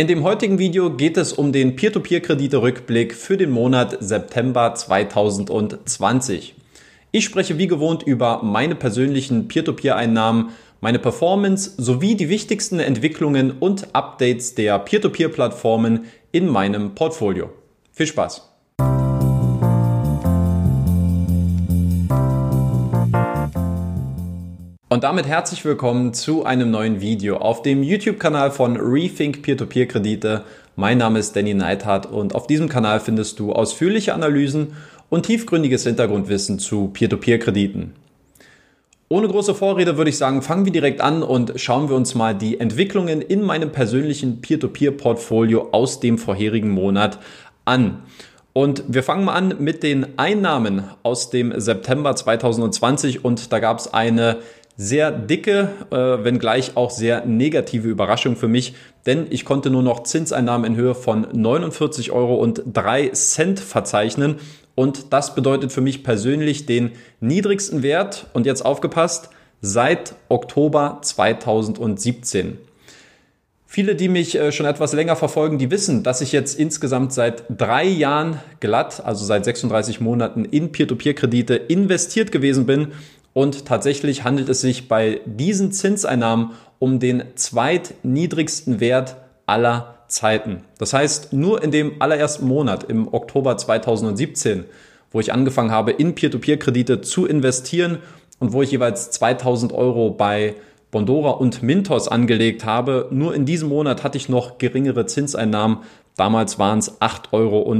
In dem heutigen Video geht es um den Peer-to-Peer-Kredite-Rückblick für den Monat September 2020. Ich spreche wie gewohnt über meine persönlichen Peer-to-Peer-Einnahmen, meine Performance sowie die wichtigsten Entwicklungen und Updates der Peer-to-Peer-Plattformen in meinem Portfolio. Viel Spaß! Und damit herzlich willkommen zu einem neuen Video auf dem YouTube-Kanal von Rethink Peer-to-Peer-Kredite. Mein Name ist Danny Neithardt und auf diesem Kanal findest du ausführliche Analysen und tiefgründiges Hintergrundwissen zu Peer-to-Peer-Krediten. Ohne große Vorrede würde ich sagen, fangen wir direkt an und schauen wir uns mal die Entwicklungen in meinem persönlichen Peer-to-Peer-Portfolio aus dem vorherigen Monat an. Und wir fangen mal an mit den Einnahmen aus dem September 2020 und da gab es eine sehr dicke, äh, wenngleich auch sehr negative Überraschung für mich, denn ich konnte nur noch Zinseinnahmen in Höhe von 49 Euro und 3 Cent verzeichnen. Und das bedeutet für mich persönlich den niedrigsten Wert, und jetzt aufgepasst, seit Oktober 2017. Viele, die mich äh, schon etwas länger verfolgen, die wissen, dass ich jetzt insgesamt seit drei Jahren glatt, also seit 36 Monaten in Peer-to-Peer-Kredite investiert gewesen bin und tatsächlich handelt es sich bei diesen Zinseinnahmen um den zweitniedrigsten Wert aller Zeiten. Das heißt, nur in dem allerersten Monat im Oktober 2017, wo ich angefangen habe, in Peer-to-Peer-Kredite zu investieren und wo ich jeweils 2000 Euro bei Bondora und Mintos angelegt habe, nur in diesem Monat hatte ich noch geringere Zinseinnahmen. Damals waren es 8,65 Euro.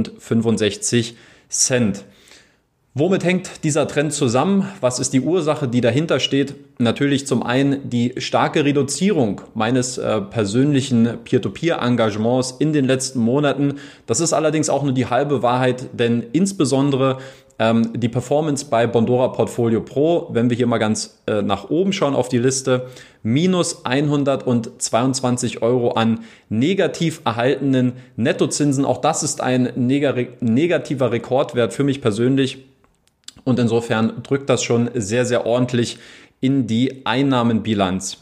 Womit hängt dieser Trend zusammen? Was ist die Ursache, die dahinter steht? Natürlich zum einen die starke Reduzierung meines äh, persönlichen Peer-to-Peer-Engagements in den letzten Monaten. Das ist allerdings auch nur die halbe Wahrheit, denn insbesondere ähm, die Performance bei Bondora Portfolio Pro, wenn wir hier mal ganz äh, nach oben schauen auf die Liste, minus 122 Euro an negativ erhaltenen Nettozinsen. Auch das ist ein negativer Rekordwert für mich persönlich. Und insofern drückt das schon sehr, sehr ordentlich in die Einnahmenbilanz.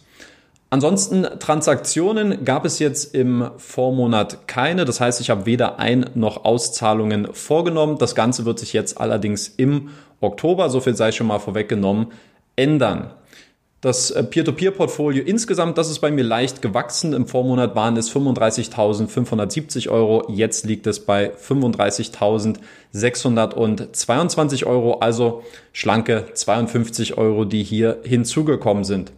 Ansonsten Transaktionen gab es jetzt im Vormonat keine. Das heißt, ich habe weder Ein- noch Auszahlungen vorgenommen. Das Ganze wird sich jetzt allerdings im Oktober, so viel sei schon mal vorweggenommen, ändern. Das äh, Peer-to-Peer-Portfolio insgesamt, das ist bei mir leicht gewachsen. Im Vormonat waren es 35.570 Euro. Jetzt liegt es bei 35.622 Euro, also schlanke 52 Euro, die hier hinzugekommen sind.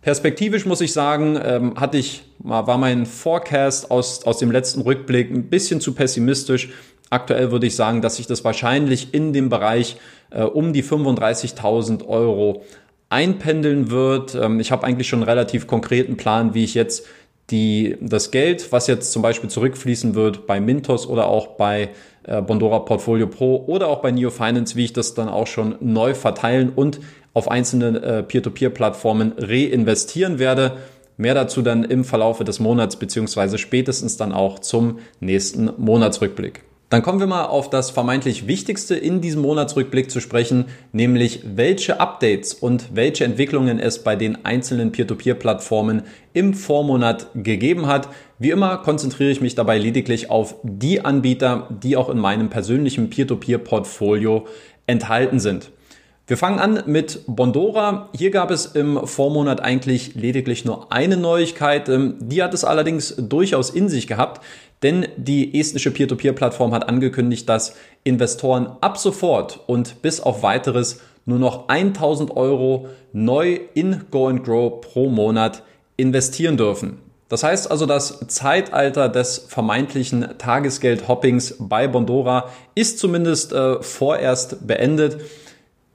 Perspektivisch muss ich sagen, ähm, hatte ich, war mein Forecast aus, aus dem letzten Rückblick ein bisschen zu pessimistisch. Aktuell würde ich sagen, dass sich das wahrscheinlich in dem Bereich äh, um die 35.000 Euro einpendeln wird. Ähm, ich habe eigentlich schon einen relativ konkreten Plan, wie ich jetzt die, das Geld, was jetzt zum Beispiel zurückfließen wird bei Mintos oder auch bei äh, Bondora Portfolio Pro oder auch bei Neo Finance, wie ich das dann auch schon neu verteilen und auf einzelne äh, Peer-to-Peer-Plattformen reinvestieren werde. Mehr dazu dann im Verlaufe des Monats beziehungsweise spätestens dann auch zum nächsten Monatsrückblick. Dann kommen wir mal auf das vermeintlich Wichtigste in diesem Monatsrückblick zu sprechen, nämlich welche Updates und welche Entwicklungen es bei den einzelnen Peer-to-Peer-Plattformen im Vormonat gegeben hat. Wie immer konzentriere ich mich dabei lediglich auf die Anbieter, die auch in meinem persönlichen Peer-to-Peer-Portfolio enthalten sind. Wir fangen an mit Bondora. Hier gab es im Vormonat eigentlich lediglich nur eine Neuigkeit. Ähm, die hat es allerdings durchaus in sich gehabt, denn die estnische Peer-to-Peer-Plattform hat angekündigt, dass Investoren ab sofort und bis auf weiteres nur noch 1000 Euro neu in Go and Grow pro Monat investieren dürfen. Das heißt also, das Zeitalter des vermeintlichen Tagesgeld-Hoppings bei Bondora ist zumindest äh, vorerst beendet.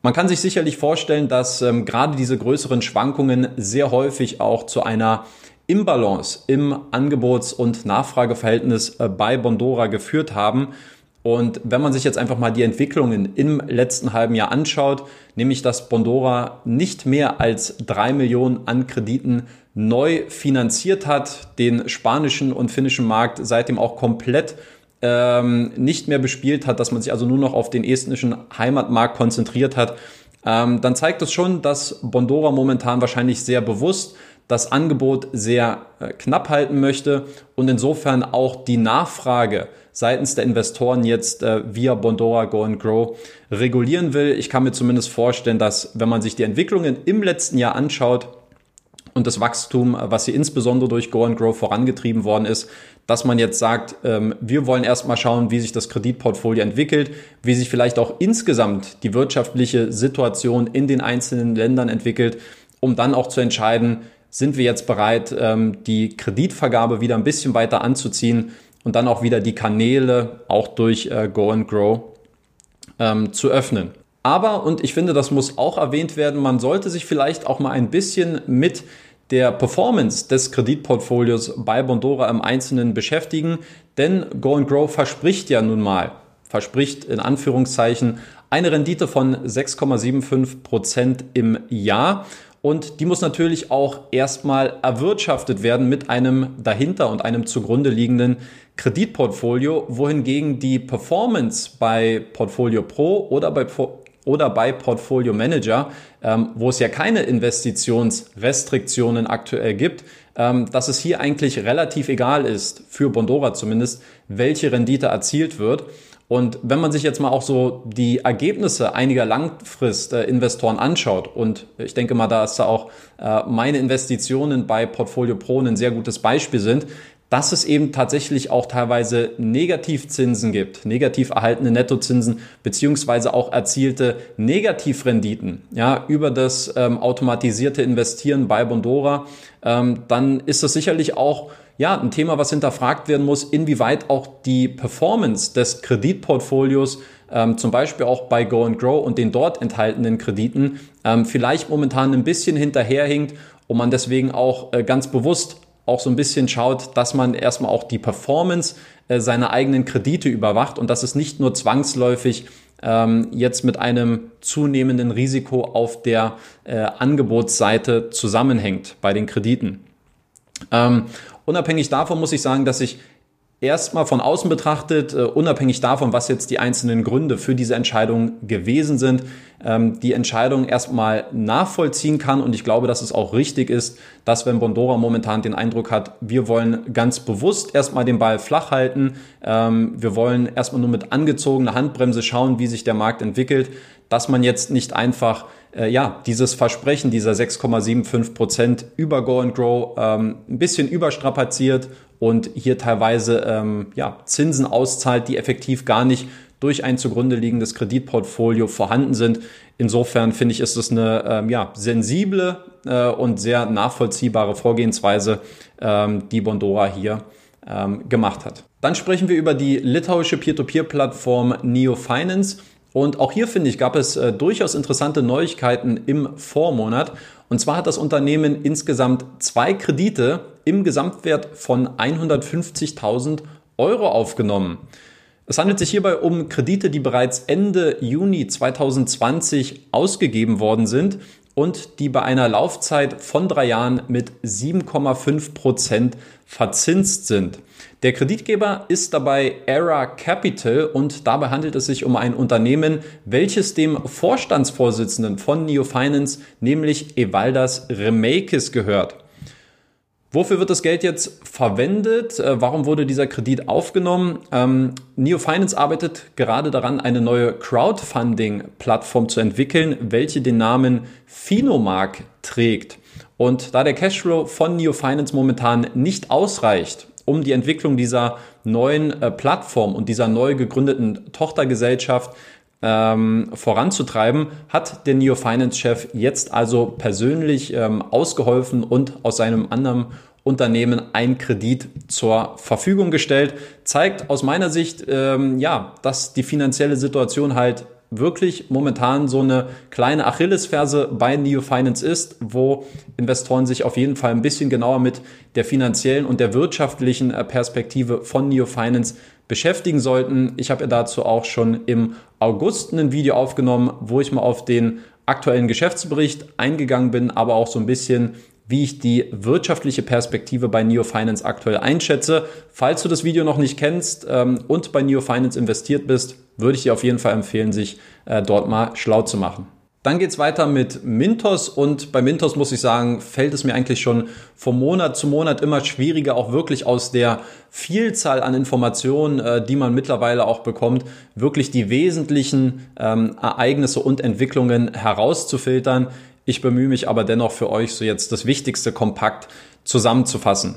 Man kann sich sicherlich vorstellen, dass ähm, gerade diese größeren Schwankungen sehr häufig auch zu einer Imbalance im Angebots- und Nachfrageverhältnis äh, bei Bondora geführt haben. Und wenn man sich jetzt einfach mal die Entwicklungen im letzten halben Jahr anschaut, nämlich dass Bondora nicht mehr als drei Millionen an Krediten neu finanziert hat, den spanischen und finnischen Markt seitdem auch komplett ähm, nicht mehr bespielt hat, dass man sich also nur noch auf den estnischen Heimatmarkt konzentriert hat, ähm, dann zeigt das schon, dass Bondora momentan wahrscheinlich sehr bewusst das Angebot sehr äh, knapp halten möchte und insofern auch die Nachfrage seitens der Investoren jetzt äh, via Bondora Go and Grow regulieren will. Ich kann mir zumindest vorstellen, dass wenn man sich die Entwicklungen im letzten Jahr anschaut, und das Wachstum, was hier insbesondere durch Go and Grow vorangetrieben worden ist, dass man jetzt sagt, ähm, wir wollen erstmal schauen, wie sich das Kreditportfolio entwickelt, wie sich vielleicht auch insgesamt die wirtschaftliche Situation in den einzelnen Ländern entwickelt, um dann auch zu entscheiden, sind wir jetzt bereit, ähm, die Kreditvergabe wieder ein bisschen weiter anzuziehen und dann auch wieder die Kanäle auch durch äh, Go and Grow ähm, zu öffnen. Aber, und ich finde, das muss auch erwähnt werden, man sollte sich vielleicht auch mal ein bisschen mit der Performance des Kreditportfolios bei Bondora im Einzelnen beschäftigen, denn Go and Grow verspricht ja nun mal, verspricht in Anführungszeichen eine Rendite von 6,75 Prozent im Jahr. Und die muss natürlich auch erstmal erwirtschaftet werden mit einem dahinter und einem zugrunde liegenden Kreditportfolio, wohingegen die Performance bei Portfolio Pro oder bei oder bei Portfolio Manager, ähm, wo es ja keine Investitionsrestriktionen aktuell gibt, ähm, dass es hier eigentlich relativ egal ist, für Bondora zumindest, welche Rendite erzielt wird. Und wenn man sich jetzt mal auch so die Ergebnisse einiger Langfrist-Investoren anschaut, und ich denke mal, da ist da auch äh, meine Investitionen bei Portfolio Pro ein sehr gutes Beispiel sind, dass es eben tatsächlich auch teilweise Negativzinsen gibt, negativ erhaltene Nettozinsen beziehungsweise auch erzielte Negativrenditen ja, über das ähm, automatisierte Investieren bei Bondora, ähm, dann ist das sicherlich auch ja, ein Thema, was hinterfragt werden muss, inwieweit auch die Performance des Kreditportfolios ähm, zum Beispiel auch bei Go and Grow und den dort enthaltenen Krediten ähm, vielleicht momentan ein bisschen hinterherhinkt und man deswegen auch äh, ganz bewusst auch so ein bisschen schaut, dass man erstmal auch die Performance äh, seiner eigenen Kredite überwacht und dass es nicht nur zwangsläufig ähm, jetzt mit einem zunehmenden Risiko auf der äh, Angebotsseite zusammenhängt bei den Krediten. Ähm, unabhängig davon muss ich sagen, dass ich erstmal von außen betrachtet, uh, unabhängig davon, was jetzt die einzelnen Gründe für diese Entscheidung gewesen sind, ähm, die Entscheidung erstmal nachvollziehen kann. Und ich glaube, dass es auch richtig ist, dass wenn Bondora momentan den Eindruck hat, wir wollen ganz bewusst erstmal den Ball flach halten, ähm, wir wollen erstmal nur mit angezogener Handbremse schauen, wie sich der Markt entwickelt, dass man jetzt nicht einfach äh, ja, dieses Versprechen dieser 6,75 Prozent über Go and Grow ähm, ein bisschen überstrapaziert und hier teilweise ähm, ja, Zinsen auszahlt, die effektiv gar nicht durch ein zugrunde liegendes Kreditportfolio vorhanden sind. Insofern finde ich, ist es eine ähm, ja, sensible äh, und sehr nachvollziehbare Vorgehensweise, ähm, die Bondora hier ähm, gemacht hat. Dann sprechen wir über die litauische Peer-to-Peer-Plattform Neo Finance. Und auch hier finde ich, gab es äh, durchaus interessante Neuigkeiten im Vormonat. Und zwar hat das Unternehmen insgesamt zwei Kredite im Gesamtwert von 150.000 Euro aufgenommen. Es handelt sich hierbei um Kredite, die bereits Ende Juni 2020 ausgegeben worden sind und die bei einer Laufzeit von drei Jahren mit 7,5 Prozent verzinst sind. Der Kreditgeber ist dabei Era Capital und dabei handelt es sich um ein Unternehmen, welches dem Vorstandsvorsitzenden von Neo Finance, nämlich Evaldas Remakis, gehört. Wofür wird das Geld jetzt verwendet? Äh, warum wurde dieser Kredit aufgenommen? Ähm, Neo Finance arbeitet gerade daran, eine neue Crowdfunding-Plattform zu entwickeln, welche den Namen Finomark trägt. Und da der Cashflow von Neo Finance momentan nicht ausreicht, um die Entwicklung dieser neuen äh, Plattform und dieser neu gegründeten Tochtergesellschaft ähm, voranzutreiben, hat der Neo Finance Chef jetzt also persönlich ähm, ausgeholfen und aus seinem anderen Unternehmen ein Kredit zur Verfügung gestellt. Zeigt aus meiner Sicht, ähm, ja, dass die finanzielle Situation halt wirklich momentan so eine kleine Achillesferse bei Neo Finance ist, wo Investoren sich auf jeden Fall ein bisschen genauer mit der finanziellen und der wirtschaftlichen äh, Perspektive von Neo Finance beschäftigen sollten. Ich habe ja dazu auch schon im August ein Video aufgenommen, wo ich mal auf den aktuellen Geschäftsbericht eingegangen bin, aber auch so ein bisschen wie ich die wirtschaftliche Perspektive bei Neo Finance aktuell einschätze. Falls du das Video noch nicht kennst ähm, und bei Neo Finance investiert bist, würde ich dir auf jeden Fall empfehlen, sich äh, dort mal schlau zu machen. Dann geht's weiter mit Mintos und bei Mintos muss ich sagen, fällt es mir eigentlich schon von Monat zu Monat immer schwieriger, auch wirklich aus der Vielzahl an Informationen, äh, die man mittlerweile auch bekommt, wirklich die wesentlichen ähm, Ereignisse und Entwicklungen herauszufiltern. Ich bemühe mich aber dennoch für euch so jetzt das Wichtigste kompakt zusammenzufassen.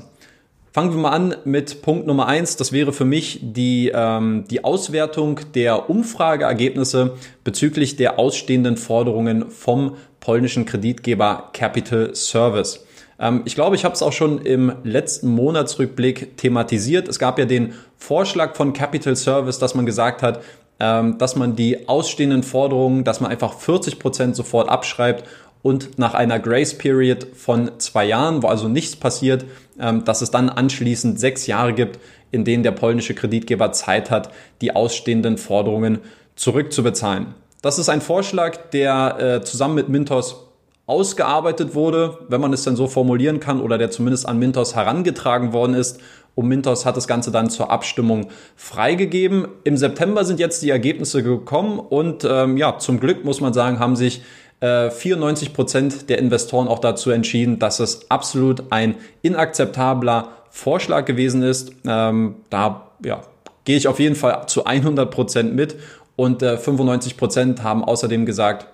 Fangen wir mal an mit Punkt Nummer eins. Das wäre für mich die, ähm, die Auswertung der Umfrageergebnisse bezüglich der ausstehenden Forderungen vom polnischen Kreditgeber Capital Service. Ähm, ich glaube, ich habe es auch schon im letzten Monatsrückblick thematisiert. Es gab ja den Vorschlag von Capital Service, dass man gesagt hat, ähm, dass man die ausstehenden Forderungen, dass man einfach 40 Prozent sofort abschreibt und nach einer Grace Period von zwei Jahren, wo also nichts passiert, ähm, dass es dann anschließend sechs Jahre gibt, in denen der polnische Kreditgeber Zeit hat, die ausstehenden Forderungen zurückzubezahlen. Das ist ein Vorschlag, der äh, zusammen mit Mintos ausgearbeitet wurde, wenn man es denn so formulieren kann, oder der zumindest an Mintos herangetragen worden ist. Und Mintos hat das Ganze dann zur Abstimmung freigegeben. Im September sind jetzt die Ergebnisse gekommen und ähm, ja, zum Glück muss man sagen, haben sich 94 äh, Prozent der Investoren auch dazu entschieden, dass es absolut ein inakzeptabler Vorschlag gewesen ist. Ähm, da ja, gehe ich auf jeden Fall zu 100 Prozent mit und äh, 95 Prozent haben außerdem gesagt,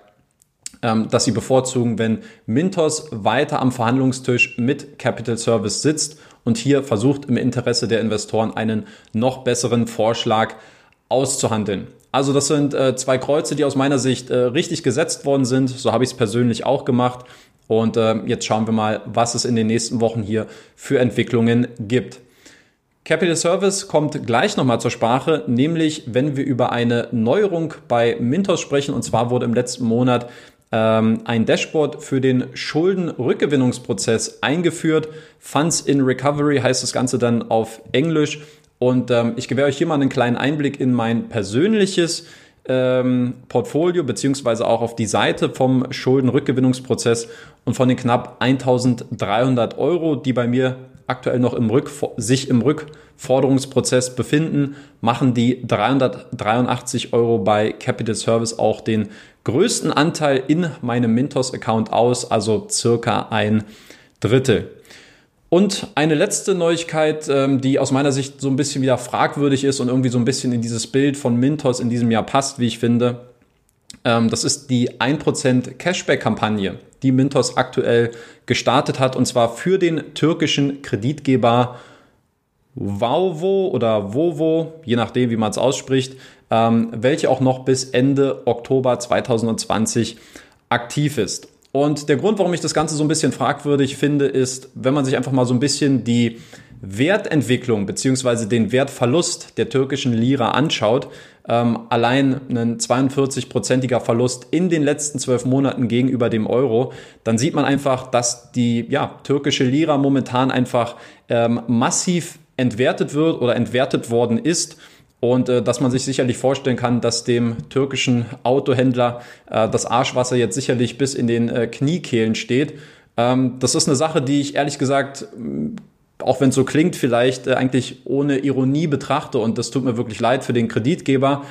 ähm, dass sie bevorzugen, wenn Mintos weiter am Verhandlungstisch mit Capital Service sitzt und hier versucht im Interesse der Investoren einen noch besseren Vorschlag auszuhandeln. Also das sind äh, zwei Kreuze, die aus meiner Sicht äh, richtig gesetzt worden sind. So habe ich es persönlich auch gemacht. Und äh, jetzt schauen wir mal, was es in den nächsten Wochen hier für Entwicklungen gibt. Capital Service kommt gleich nochmal zur Sprache, nämlich wenn wir über eine Neuerung bei Mintos sprechen. Und zwar wurde im letzten Monat ähm, ein Dashboard für den Schuldenrückgewinnungsprozess eingeführt. Funds in Recovery heißt das Ganze dann auf Englisch. Und ähm, ich gewähre euch hier mal einen kleinen Einblick in mein persönliches ähm, Portfolio beziehungsweise auch auf die Seite vom Schuldenrückgewinnungsprozess und von den knapp 1300 Euro, die bei mir aktuell noch im Rück, sich im Rückforderungsprozess befinden, machen die 383 Euro bei Capital Service auch den größten Anteil in meinem Mintos-Account aus, also circa ein Drittel. Und eine letzte Neuigkeit, ähm, die aus meiner Sicht so ein bisschen wieder fragwürdig ist und irgendwie so ein bisschen in dieses Bild von Mintos in diesem Jahr passt, wie ich finde. Ähm, das ist die 1% Cashback-Kampagne, die Mintos aktuell gestartet hat und zwar für den türkischen Kreditgeber Vauvo oder Vovo, je nachdem, wie man es ausspricht, ähm, welche auch noch bis Ende Oktober 2020 aktiv ist. Und der Grund, warum ich das Ganze so ein bisschen fragwürdig finde, ist, wenn man sich einfach mal so ein bisschen die Wertentwicklung beziehungsweise den Wertverlust der türkischen Lira anschaut, ähm, allein ein 42-prozentiger Verlust in den letzten zwölf Monaten gegenüber dem Euro, dann sieht man einfach, dass die ja, türkische Lira momentan einfach ähm, massiv entwertet wird oder entwertet worden ist und äh, dass man sich sicherlich vorstellen kann, dass dem türkischen Autohändler äh, das Arschwasser jetzt sicherlich bis in den äh, Kniekehlen steht. Ähm, das ist eine Sache, die ich ehrlich gesagt, auch wenn es so klingt, vielleicht äh, eigentlich ohne Ironie betrachte. Und das tut mir wirklich leid für den Kreditgeber,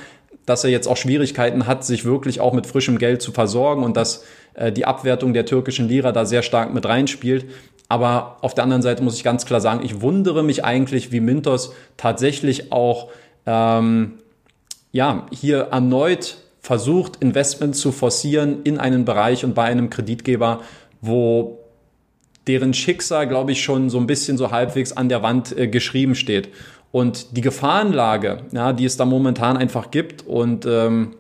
dass er jetzt auch Schwierigkeiten hat, sich wirklich auch mit frischem Geld zu versorgen und dass äh, die Abwertung der türkischen Lira da sehr stark mit reinspielt. Aber auf der anderen Seite muss ich ganz klar sagen, ich wundere mich eigentlich, wie Mintos tatsächlich auch ähm, ja, hier erneut versucht, Investment zu forcieren in einen Bereich und bei einem Kreditgeber, wo deren Schicksal, glaube ich, schon so ein bisschen so halbwegs an der Wand äh, geschrieben steht. Und die Gefahrenlage, ja, die es da momentan einfach gibt und ähm,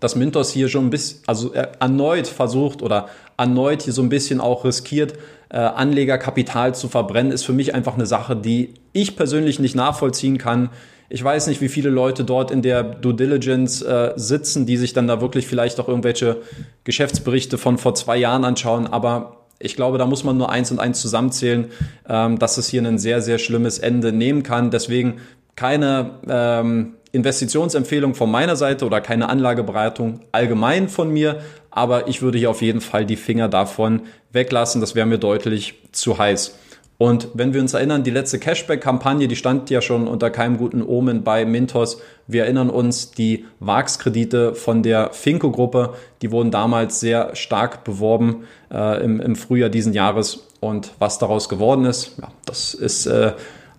dass Mintos hier schon ein bisschen, also äh, erneut versucht oder erneut hier so ein bisschen auch riskiert, äh, Anlegerkapital zu verbrennen, ist für mich einfach eine Sache, die ich persönlich nicht nachvollziehen kann. Ich weiß nicht, wie viele Leute dort in der Due Diligence äh, sitzen, die sich dann da wirklich vielleicht auch irgendwelche Geschäftsberichte von vor zwei Jahren anschauen. Aber ich glaube, da muss man nur eins und eins zusammenzählen, ähm, dass es hier ein sehr, sehr schlimmes Ende nehmen kann. Deswegen keine ähm, Investitionsempfehlung von meiner Seite oder keine Anlageberatung allgemein von mir. Aber ich würde hier auf jeden Fall die Finger davon weglassen. Das wäre mir deutlich zu heiß. Und wenn wir uns erinnern, die letzte Cashback-Kampagne, die stand ja schon unter keinem guten Omen bei Mintos. Wir erinnern uns, die VAX-Kredite von der Finco-Gruppe, die wurden damals sehr stark beworben äh, im, im Frühjahr diesen Jahres. Und was daraus geworden ist, ja, das ist äh,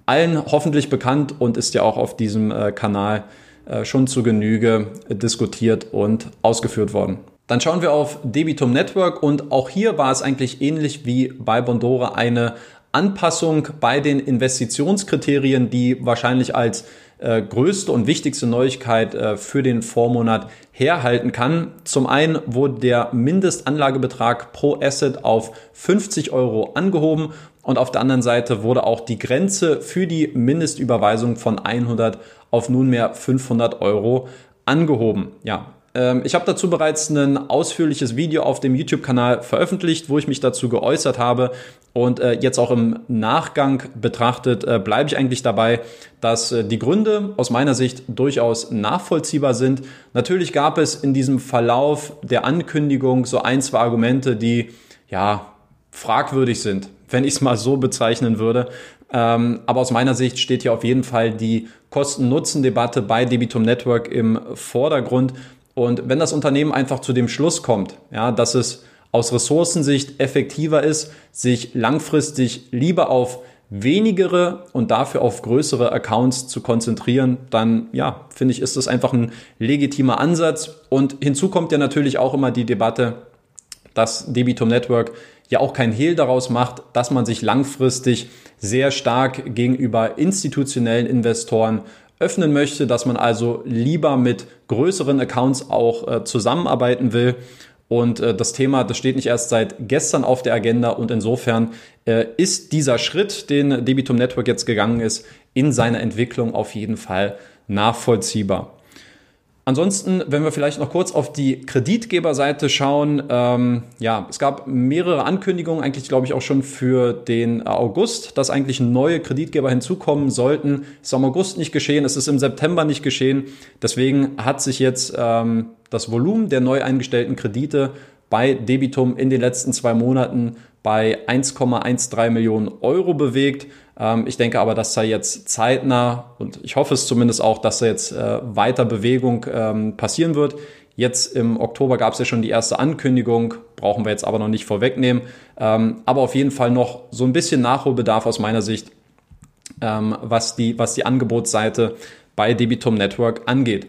allen hoffentlich bekannt und ist ja auch auf diesem äh, Kanal äh, schon zu Genüge diskutiert und ausgeführt worden. Dann schauen wir auf Debitum Network und auch hier war es eigentlich ähnlich wie bei Bondora eine Anpassung bei den Investitionskriterien, die wahrscheinlich als äh, größte und wichtigste Neuigkeit äh, für den Vormonat herhalten kann. Zum einen wurde der Mindestanlagebetrag pro Asset auf 50 Euro angehoben und auf der anderen Seite wurde auch die Grenze für die Mindestüberweisung von 100 auf nunmehr 500 Euro angehoben. Ja, ich habe dazu bereits ein ausführliches Video auf dem YouTube-Kanal veröffentlicht, wo ich mich dazu geäußert habe. Und äh, jetzt auch im Nachgang betrachtet, äh, bleibe ich eigentlich dabei, dass äh, die Gründe aus meiner Sicht durchaus nachvollziehbar sind. Natürlich gab es in diesem Verlauf der Ankündigung so ein, zwei Argumente, die ja fragwürdig sind, wenn ich es mal so bezeichnen würde. Ähm, aber aus meiner Sicht steht hier auf jeden Fall die Kosten-Nutzen-Debatte bei Debitum Network im Vordergrund. Und wenn das Unternehmen einfach zu dem Schluss kommt, ja, dass es aus Ressourcensicht effektiver ist, sich langfristig lieber auf wenigere und dafür auf größere Accounts zu konzentrieren, dann ja, finde ich, ist das einfach ein legitimer Ansatz. Und hinzu kommt ja natürlich auch immer die Debatte, dass Debitum Network ja auch kein Hehl daraus macht, dass man sich langfristig sehr stark gegenüber institutionellen Investoren öffnen möchte, dass man also lieber mit größeren Accounts auch äh, zusammenarbeiten will. Und äh, das Thema, das steht nicht erst seit gestern auf der Agenda und insofern äh, ist dieser Schritt, den Debitum Network jetzt gegangen ist, in seiner Entwicklung auf jeden Fall nachvollziehbar. Ansonsten, wenn wir vielleicht noch kurz auf die Kreditgeberseite schauen, ähm, ja, es gab mehrere Ankündigungen, eigentlich glaube ich auch schon für den August, dass eigentlich neue Kreditgeber hinzukommen sollten. Ist im August nicht geschehen, es ist im September nicht geschehen. Deswegen hat sich jetzt ähm, das Volumen der neu eingestellten Kredite bei Debitum in den letzten zwei Monaten bei 1,13 Millionen Euro bewegt. Ähm, ich denke aber, dass da jetzt zeitnah und ich hoffe es zumindest auch, dass da jetzt äh, weiter Bewegung ähm, passieren wird. Jetzt im Oktober gab es ja schon die erste Ankündigung, brauchen wir jetzt aber noch nicht vorwegnehmen. Ähm, aber auf jeden Fall noch so ein bisschen Nachholbedarf aus meiner Sicht, was, die, was die Angebotsseite bei Debitum Network angeht.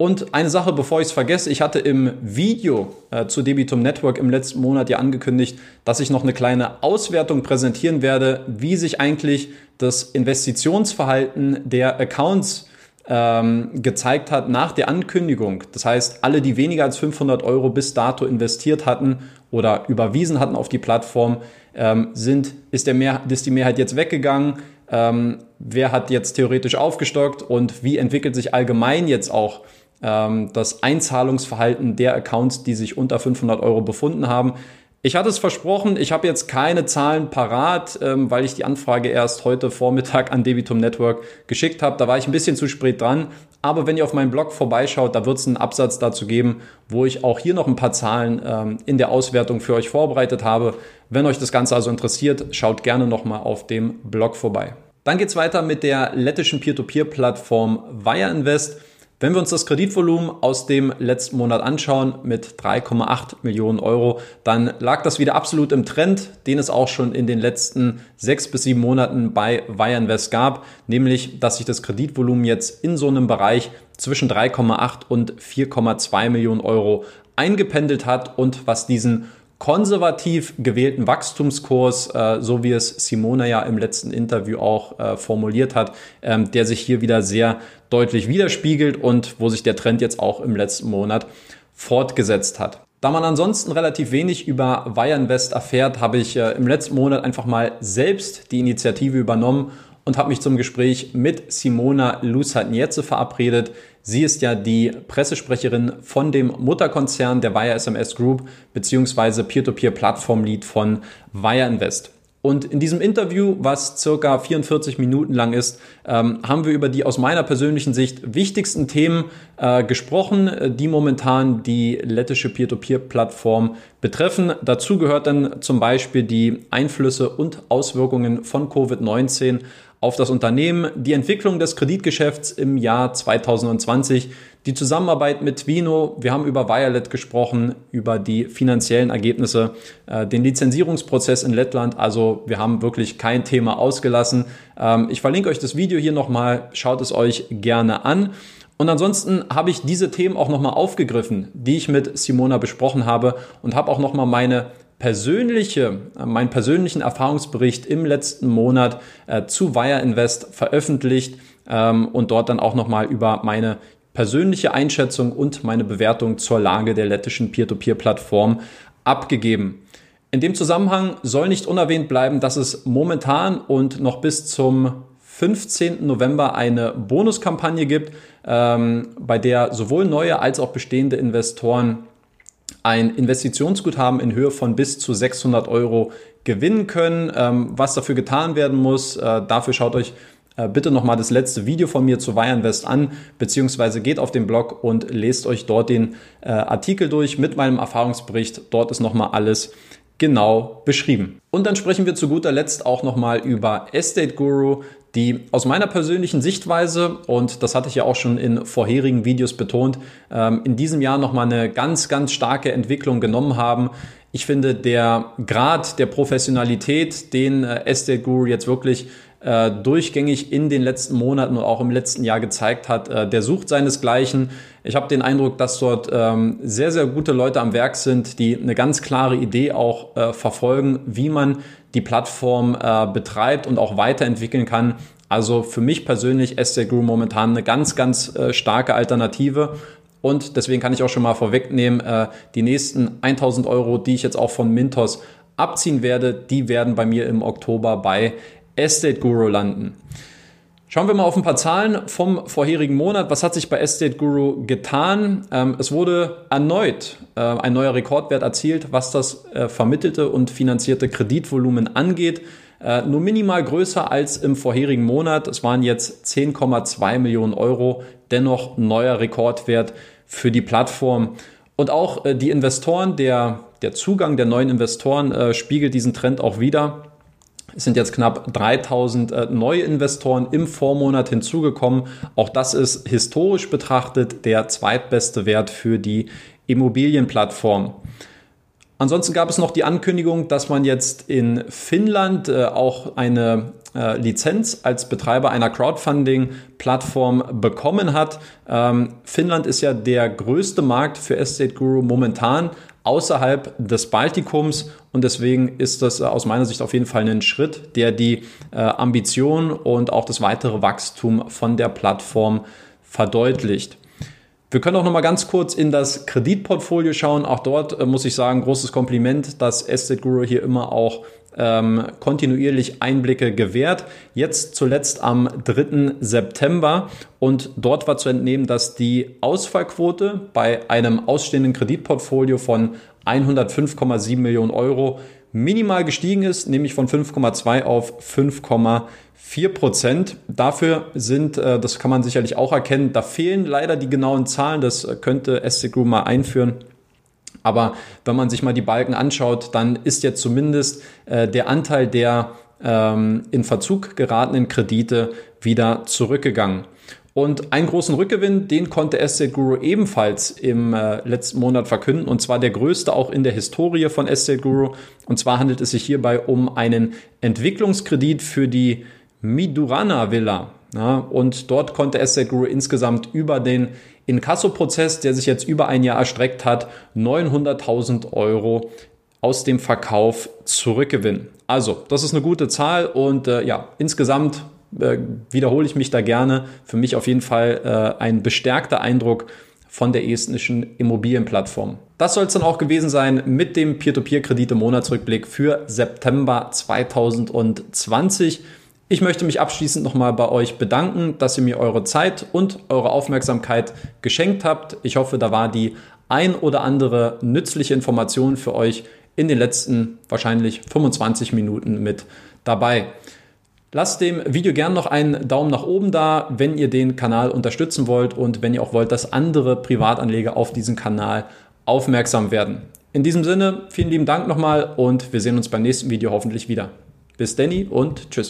Und eine Sache, bevor ich es vergesse, ich hatte im Video äh, zu Debitum Network im letzten Monat ja angekündigt, dass ich noch eine kleine Auswertung präsentieren werde, wie sich eigentlich das Investitionsverhalten der Accounts ähm, gezeigt hat nach der Ankündigung. Das heißt, alle, die weniger als 500 Euro bis dato investiert hatten oder überwiesen hatten auf die Plattform, ähm, sind, ist, der Mehr, ist die Mehrheit jetzt weggegangen. Ähm, wer hat jetzt theoretisch aufgestockt und wie entwickelt sich allgemein jetzt auch ähm, das Einzahlungsverhalten der Accounts, die sich unter 500 Euro befunden haben. Ich hatte es versprochen, ich habe jetzt keine Zahlen parat, ähm, weil ich die Anfrage erst heute Vormittag an Debitum Network geschickt habe. Da war ich ein bisschen zu spät dran. Aber wenn ihr auf meinem Blog vorbeischaut, da wird es einen Absatz dazu geben, wo ich auch hier noch ein paar Zahlen ähm, in der Auswertung für euch vorbereitet habe. Wenn euch das Ganze also interessiert, schaut gerne nochmal auf dem Blog vorbei. Dann geht's weiter mit der lettischen Peer-to-Peer-Plattform Wire Invest. Wenn wir uns das Kreditvolumen aus dem letzten Monat anschauen mit 3,8 Millionen Euro, dann lag das wieder absolut im Trend, den es auch schon in den letzten sechs bis sieben Monaten bei Wireinvest gab, nämlich dass sich das Kreditvolumen jetzt in so einem Bereich zwischen 3,8 und 4,2 Millionen Euro eingependelt hat und was diesen konservativ gewählten Wachstumskurs, äh, so wie es Simona ja im letzten Interview auch äh, formuliert hat, ähm, der sich hier wieder sehr deutlich widerspiegelt und wo sich der Trend jetzt auch im letzten Monat fortgesetzt hat. Da man ansonsten relativ wenig über Wire Invest erfährt, habe ich äh, im letzten Monat einfach mal selbst die Initiative übernommen und habe mich zum Gespräch mit Simona Lusatnietze verabredet. Sie ist ja die Pressesprecherin von dem Mutterkonzern der Wire SMS Group beziehungsweise Peer-to-Peer-Plattform-Lead von Wire Invest. Und in diesem Interview, was circa 44 Minuten lang ist, ähm, haben wir über die aus meiner persönlichen Sicht wichtigsten Themen äh, gesprochen, die momentan die lettische Peer-to-Peer-Plattform betreffen. Dazu gehört dann zum Beispiel die Einflüsse und Auswirkungen von Covid-19 auf das Unternehmen, die Entwicklung des Kreditgeschäfts im Jahr 2020, die Zusammenarbeit mit Vino, wir haben über Violet gesprochen, über die finanziellen Ergebnisse, äh, den Lizenzierungsprozess in Lettland. Also wir haben wirklich kein Thema ausgelassen. Ähm, ich verlinke euch das Video hier nochmal, schaut es euch gerne an. Und ansonsten habe ich diese Themen auch nochmal aufgegriffen, die ich mit Simona besprochen habe und habe auch nochmal meine persönliche, äh, meinen persönlichen Erfahrungsbericht im letzten Monat äh, zu Wire Invest veröffentlicht ähm, und dort dann auch nochmal über meine persönliche Einschätzung und meine Bewertung zur Lage der lettischen Peer-to-Peer-Plattform abgegeben. In dem Zusammenhang soll nicht unerwähnt bleiben, dass es momentan und noch bis zum 15. November eine Bonuskampagne gibt, ähm, bei der sowohl neue als auch bestehende Investoren ein Investitionsguthaben in Höhe von bis zu 600 Euro gewinnen können. Ähm, was dafür getan werden muss, äh, dafür schaut euch äh, bitte nochmal das letzte Video von mir zu Weyerinvest an, beziehungsweise geht auf den Blog und lest euch dort den äh, Artikel durch mit meinem Erfahrungsbericht. Dort ist nochmal alles genau beschrieben. Und dann sprechen wir zu guter Letzt auch nochmal über Estate Guru, die aus meiner persönlichen Sichtweise, und das hatte ich ja auch schon in vorherigen Videos betont, ähm, in diesem Jahr nochmal eine ganz, ganz starke Entwicklung genommen haben. Ich finde, der Grad der Professionalität, den äh, Estate Guru jetzt wirklich äh, durchgängig in den letzten Monaten und auch im letzten Jahr gezeigt hat, äh, der sucht seinesgleichen. Ich habe den Eindruck, dass dort ähm, sehr, sehr gute Leute am Werk sind, die eine ganz klare Idee auch verfolgen, wie man die Plattform äh, betreibt und auch weiterentwickeln kann. Also für mich persönlich Estate Guru momentan eine ganz, ganz äh, starke Alternative. Und deswegen kann ich auch schon mal vorwegnehmen, äh, die nächsten 1000 Euro, die ich jetzt auch von Mintos abziehen werde, die werden bei mir im Oktober bei Estate Guru landen. Schauen wir mal auf ein paar Zahlen vom vorherigen Monat. Was hat sich bei Estate Guru getan? Ähm, es wurde erneut äh, ein neuer Rekordwert erzielt, was das äh, vermittelte und finanzierte Kreditvolumen angeht. Äh, nur minimal größer als im vorherigen Monat. Es waren jetzt 10,2 Millionen Euro. Dennoch neuer Rekordwert für die Plattform. Und auch die Investoren, der, der Zugang der neuen Investoren spiegelt diesen Trend auch wieder. Es sind jetzt knapp 3000 äh, neue Investoren im Vormonat hinzugekommen. Auch das ist historisch betrachtet der zweitbeste Wert für die Immobilienplattform. Ansonsten gab es noch die Ankündigung, dass man jetzt in Finnland äh, auch eine äh, Lizenz als Betreiber einer Crowdfunding-Plattform bekommen hat. Ähm, Finnland ist ja der größte Markt für Estate Guru momentan, außerhalb des Baltikums und deswegen ist das äh, aus meiner Sicht auf jeden Fall ein Schritt, der die äh, Ambition und auch das weitere Wachstum von der Plattform verdeutlicht. Wir können auch noch mal ganz kurz in das Kreditportfolio schauen. Auch dort äh, muss ich sagen, großes Kompliment, dass Estate Guru hier immer auch ähm, kontinuierlich Einblicke gewährt. Jetzt zuletzt am 3. September und dort war zu entnehmen, dass die Ausfallquote bei einem ausstehenden Kreditportfolio von 105,7 Millionen Euro minimal gestiegen ist, nämlich von 5,2 auf 5,4 Prozent. Dafür sind, äh, das kann man sicherlich auch erkennen, da fehlen leider die genauen Zahlen. Das könnte SC Group mal einführen. Aber wenn man sich mal die Balken anschaut, dann ist jetzt zumindest äh, der Anteil der ähm, in Verzug geratenen Kredite wieder zurückgegangen. Und einen großen Rückgewinn, den konnte Estate Guru ebenfalls im äh, letzten Monat verkünden, und zwar der größte auch in der Historie von Estate Guru. Und zwar handelt es sich hierbei um einen Entwicklungskredit für die Midurana Villa. Ja, und dort konnte Estate Guru insgesamt über den Inkasso-Prozess, der sich jetzt über ein Jahr erstreckt hat, 900.000 Euro aus dem Verkauf zurückgewinnen. Also, das ist eine gute Zahl und äh, ja, insgesamt äh, wiederhole ich mich da gerne. Für mich auf jeden Fall äh, ein bestärkter Eindruck von der estnischen Immobilienplattform. Das soll es dann auch gewesen sein mit dem Peer-to-Peer-Kredite-Monatsrückblick für September 2020. Ich möchte mich abschließend nochmal bei euch bedanken, dass ihr mir eure Zeit und eure Aufmerksamkeit geschenkt habt. Ich hoffe, da war die ein oder andere nützliche Information für euch in den letzten wahrscheinlich 25 Minuten mit dabei. Lasst dem Video gerne noch einen Daumen nach oben da, wenn ihr den Kanal unterstützen wollt und wenn ihr auch wollt, dass andere Privatanleger auf diesen Kanal aufmerksam werden. In diesem Sinne, vielen lieben Dank nochmal und wir sehen uns beim nächsten Video hoffentlich wieder. Bis Danny und tschüss.